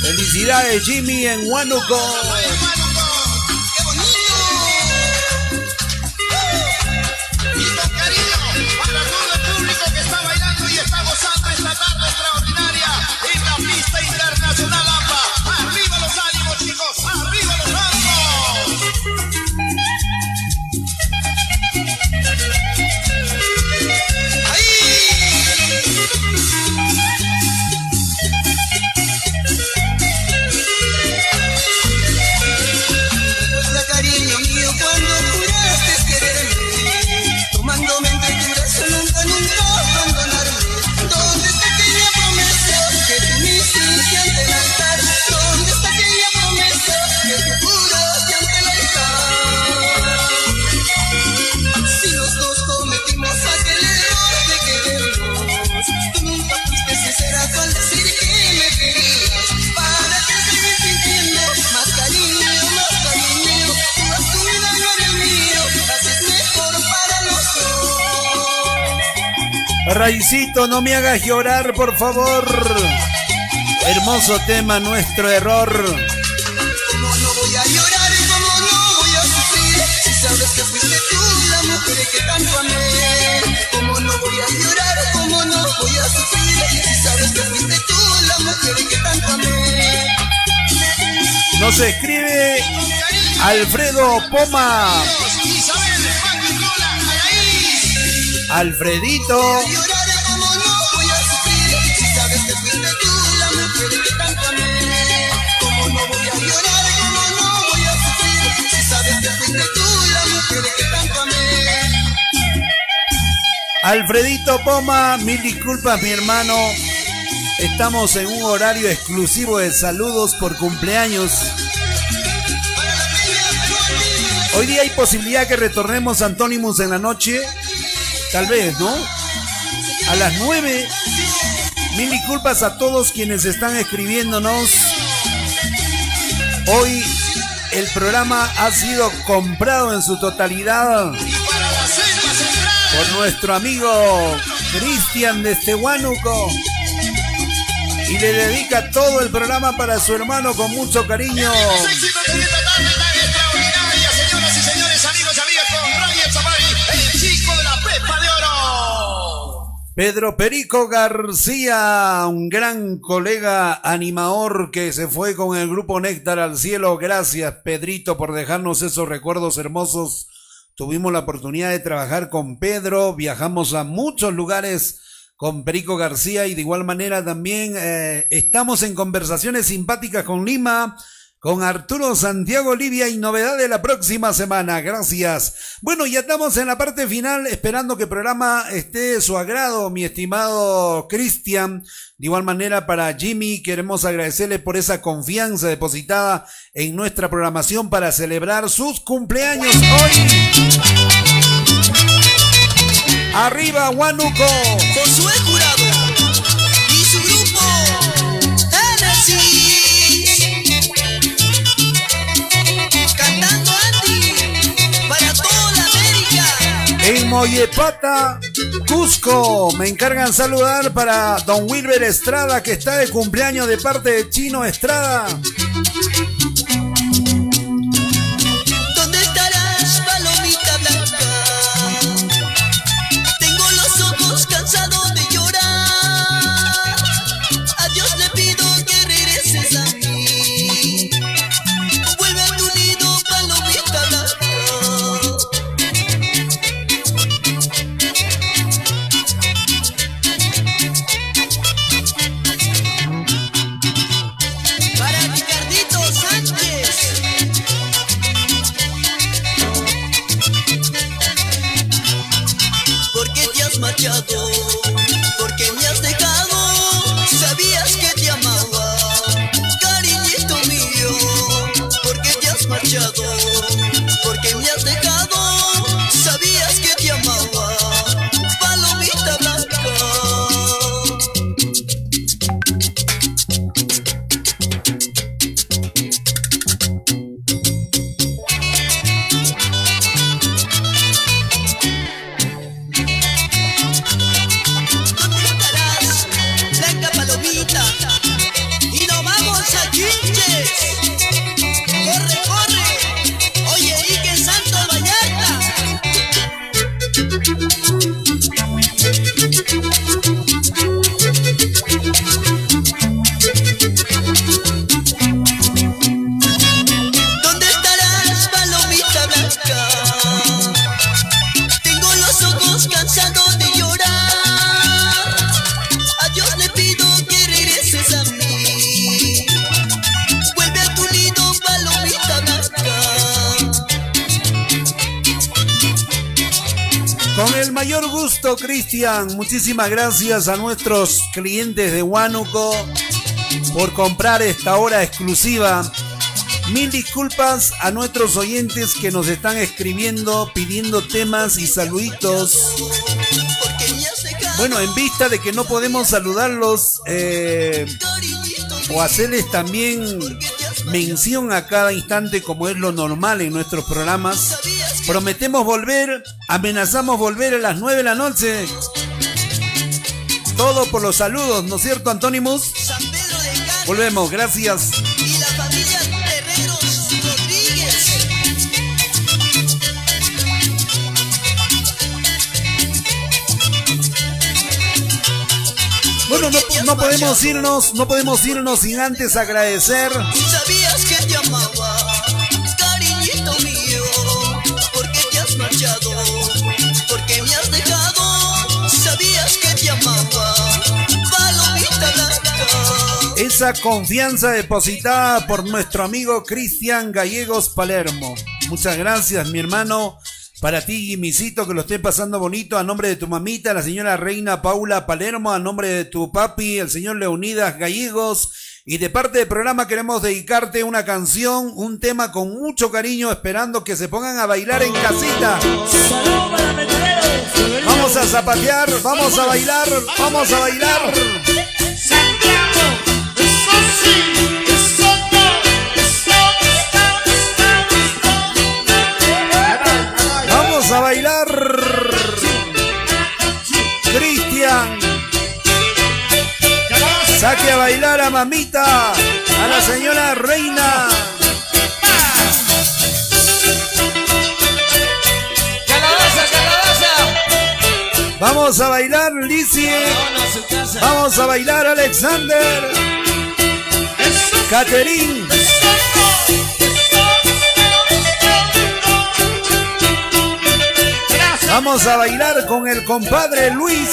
Felicidades Jimmy en Huánuco. Raicito, no me hagas llorar, por favor. Hermoso tema, nuestro error. Como no voy a llorar, como no voy a sufrir Si sabes que fuiste tú la mujer que tanto amé Como no voy a llorar, como no voy a sufrir Si sabes que fuiste tú la mujer que tanto amé Nos escribe Alfredo Poma. Alfredito. Alfredito Poma, mil disculpas mi hermano. Estamos en un horario exclusivo de saludos por cumpleaños. Hoy día hay posibilidad que retornemos a en la noche. Tal vez, ¿no? A las 9. Mil disculpas a todos quienes están escribiéndonos. Hoy el programa ha sido comprado en su totalidad por nuestro amigo Cristian de Estehuánuco. Y le dedica todo el programa para su hermano con mucho cariño. Con. Pedro Perico García, un gran colega animador que se fue con el grupo Néctar al cielo. Gracias, Pedrito, por dejarnos esos recuerdos hermosos. Tuvimos la oportunidad de trabajar con Pedro, viajamos a muchos lugares con Perico García y de igual manera también eh, estamos en conversaciones simpáticas con Lima, con Arturo Santiago Livia y novedad de la próxima semana. Gracias. Bueno, ya estamos en la parte final, esperando que el programa esté de su agrado, mi estimado Cristian. De igual manera, para Jimmy, queremos agradecerle por esa confianza depositada en nuestra programación para celebrar sus cumpleaños hoy. Arriba, Huánuco. Josué Jurado Mollepata, Cusco, me encargan saludar para don Wilber Estrada, que está de cumpleaños de parte de Chino Estrada. Cristian. Muchísimas gracias a nuestros clientes de Huánuco por comprar esta hora exclusiva. Mil disculpas a nuestros oyentes que nos están escribiendo, pidiendo temas y saluditos. Bueno, en vista de que no podemos saludarlos eh, o hacerles también mención a cada instante como es lo normal en nuestros programas, prometemos volver, amenazamos volver a las 9 de la noche. Todo por los saludos, ¿no es cierto, Antónimos? Volvemos, gracias. Y la familia Rodríguez. Bueno, no, no podemos irnos, no podemos irnos sin antes agradecer ¿Sabías que confianza depositada por nuestro amigo Cristian Gallegos Palermo. Muchas gracias, mi hermano. Para ti, Jimisito, que lo esté pasando bonito, a nombre de tu mamita, la señora Reina Paula Palermo, a nombre de tu papi, el señor Leonidas Gallegos, y de parte del programa queremos dedicarte una canción, un tema con mucho cariño, esperando que se pongan a bailar en casita. Vamos a zapatear, vamos a bailar, vamos a bailar. Vamos a bailar. Cristian. Saque a bailar a mamita, a la señora reina. Vamos a bailar, casa. Vamos a bailar, Alexander. Caterín. Vamos a bailar con el compadre Luis.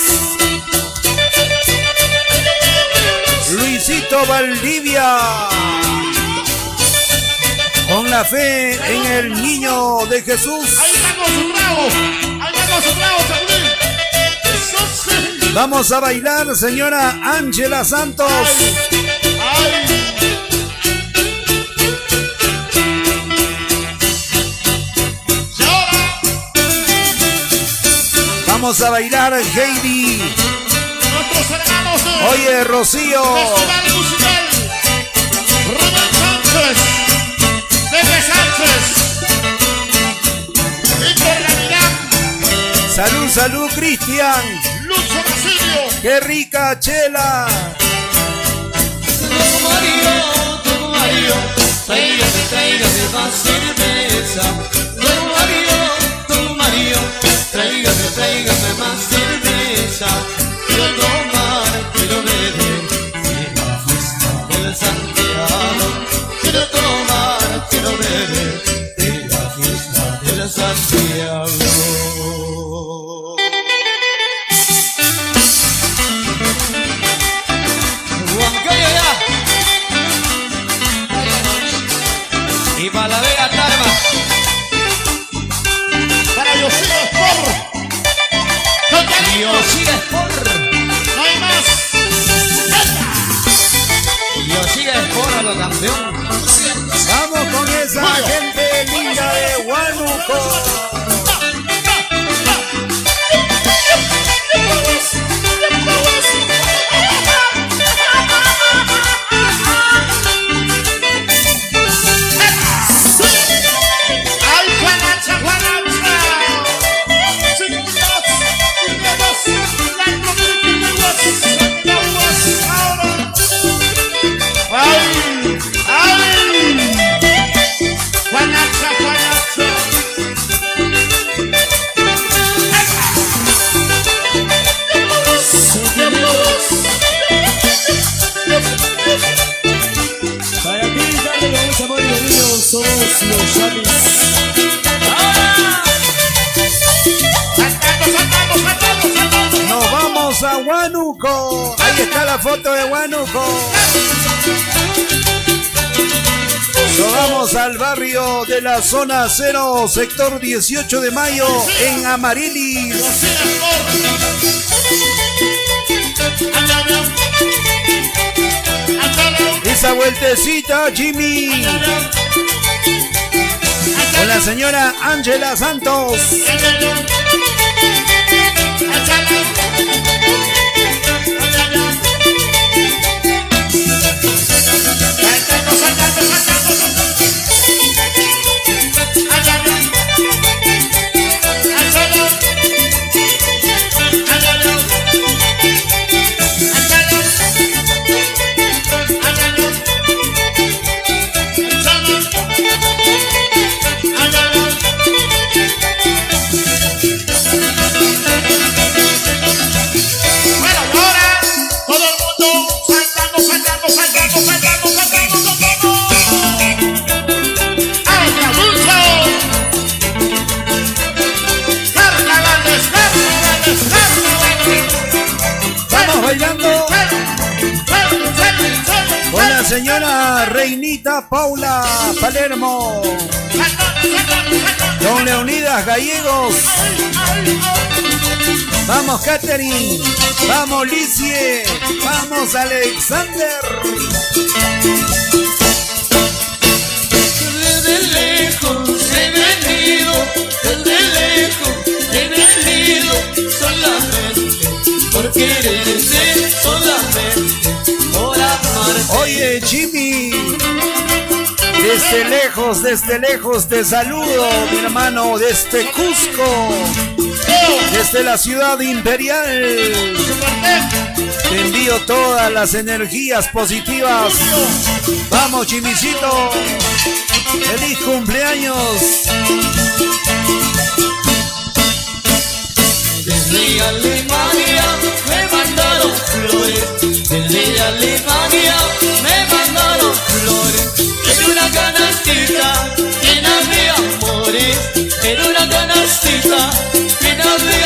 Luisito Valdivia. Con la fe en el niño de Jesús. Ahí. Vamos a bailar, señora Ángela Santos. Vamos a bailar, Heidi. Nuestros hermanos de Oye, Rocío. Festival Musical. Rubén Sánchez. Pepe Sánchez. Víctor Gavilán. Salud, salud, Cristian. Lucho Basilio. Qué rica chela. Mario, don Mario, tráigase, tráigase más cerveza. Don Mario, don Mario, tráigase más cerveza. Quiero tomar, quiero beber, en la fiesta del Santiago. Quiero tomar, quiero beber, en la fiesta del Santiago. Nos vamos a Huánuco. Ahí está la foto de Huánuco. Nos vamos al barrio de la zona 0, sector 18 de mayo, en Amarilis. Esa vueltecita, Jimmy. Con la señora Ángela Santos. Señora Reinita Paula Palermo. Con Leonidas Gallegos. Vamos, Catherine. Vamos, Licie. Vamos, Alexander. Desde lejos he venido, desde lejos he venido solamente por quererte, solamente. Oye, Jimmy. Desde lejos, desde lejos te saludo, mi hermano, desde Cusco. Desde la ciudad imperial. Te envío todas las energías positivas. Vamos, Chimicito. Feliz cumpleaños. Desde Alemania me mandaron flores, desde Alemania canastita llena de amores, en una canastita llena de.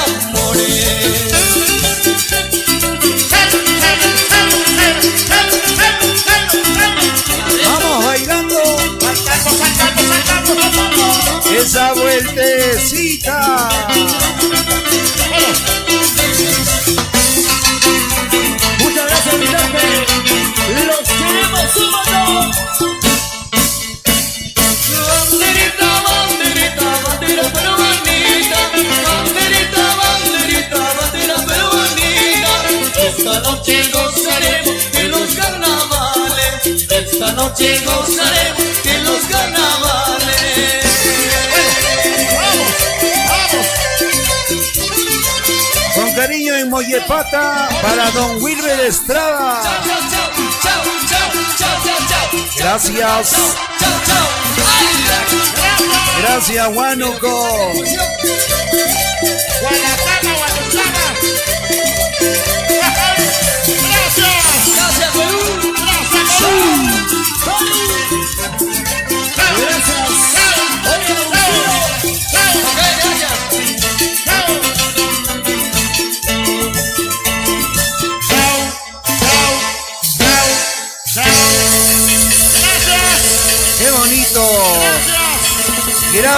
Vamos bailando esa vueltecita. Muchas gracias, mi. Los queremos un. Noche gozaremos de los carnavales. Esta noche gozaremos de los carnavales. Con cariño en Mollepata para don Wilber Estrada. Chao, chao, chao, chao, chao, chao, chao. Gracias. Chao, chao. Ay, Gracias, Huánuco.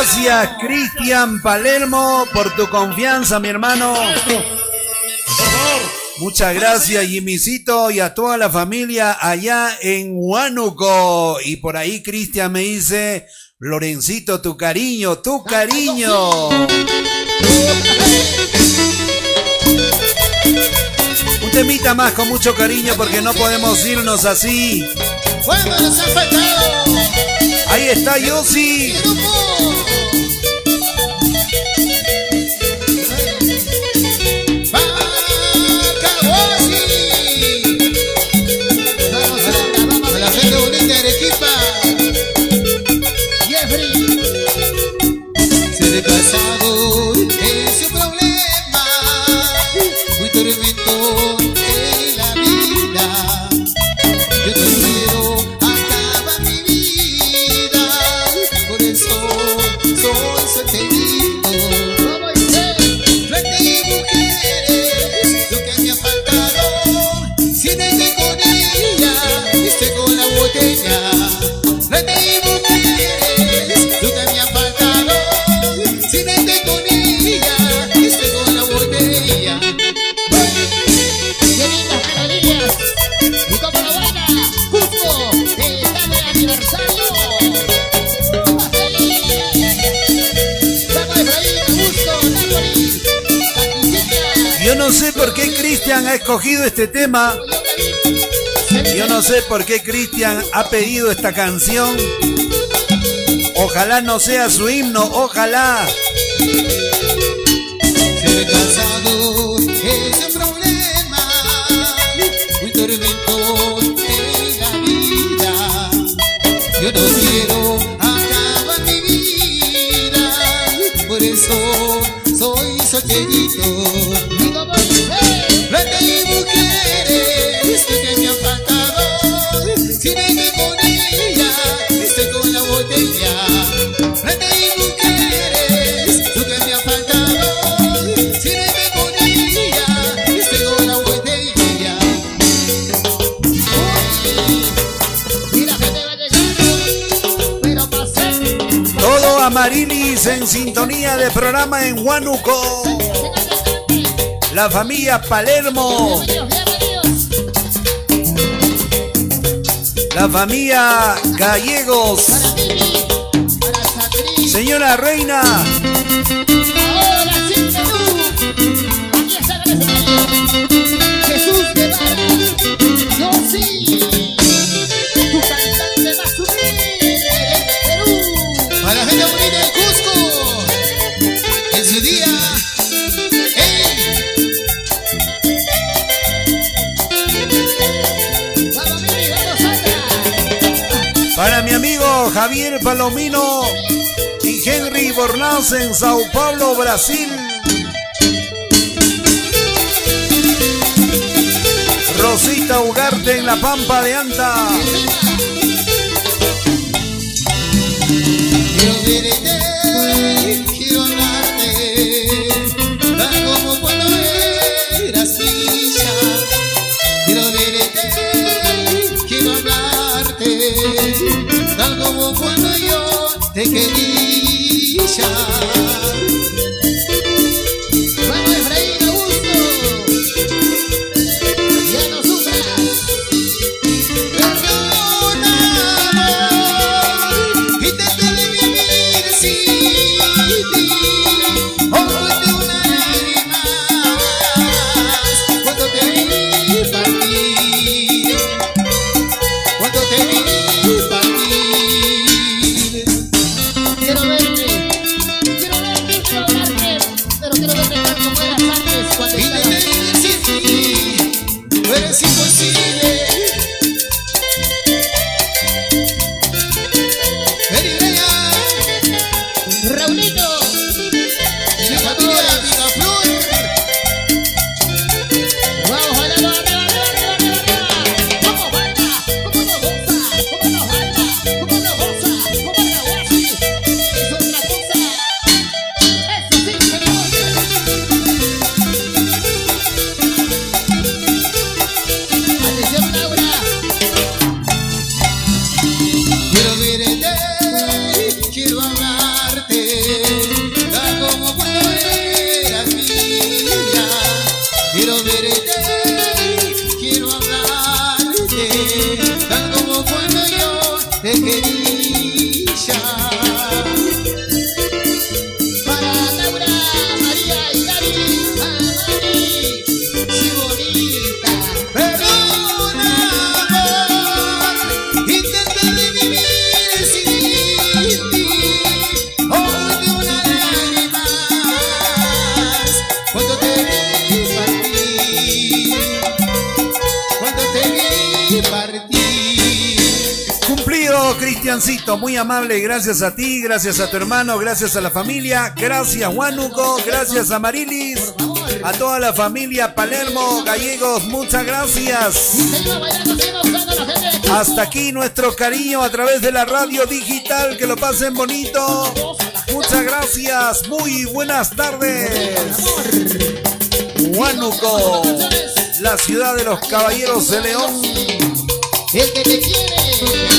Gracias, Cristian Palermo, por tu confianza, mi hermano. Muchas gracias, Jimmycito, y a toda la familia allá en Huánuco. Y por ahí Cristian me dice, Lorencito, tu cariño, tu cariño. Un temita más con mucho cariño porque no podemos irnos así. Ahí está Yossi. tema. Yo no sé por qué Cristian ha pedido esta canción. Ojalá no sea su himno, ojalá. Yo no quiero acabar mi vida, por eso soy solterito. En sintonía de programa en Huánuco. La familia Palermo. La familia Gallegos. Señora Reina. Javier Palomino y Henry Bornaz en Sao Paulo, Brasil. Rosita Ugarte en La Pampa de Anta. Gracias a ti, gracias a tu hermano, gracias a la familia, gracias Juanuco, gracias a Marilis, a toda la familia Palermo, Gallegos, muchas gracias. Hasta aquí nuestro cariño a través de la radio digital, que lo pasen bonito. Muchas gracias, muy buenas tardes. Huánuco, la ciudad de los caballeros de León. El que te quiere.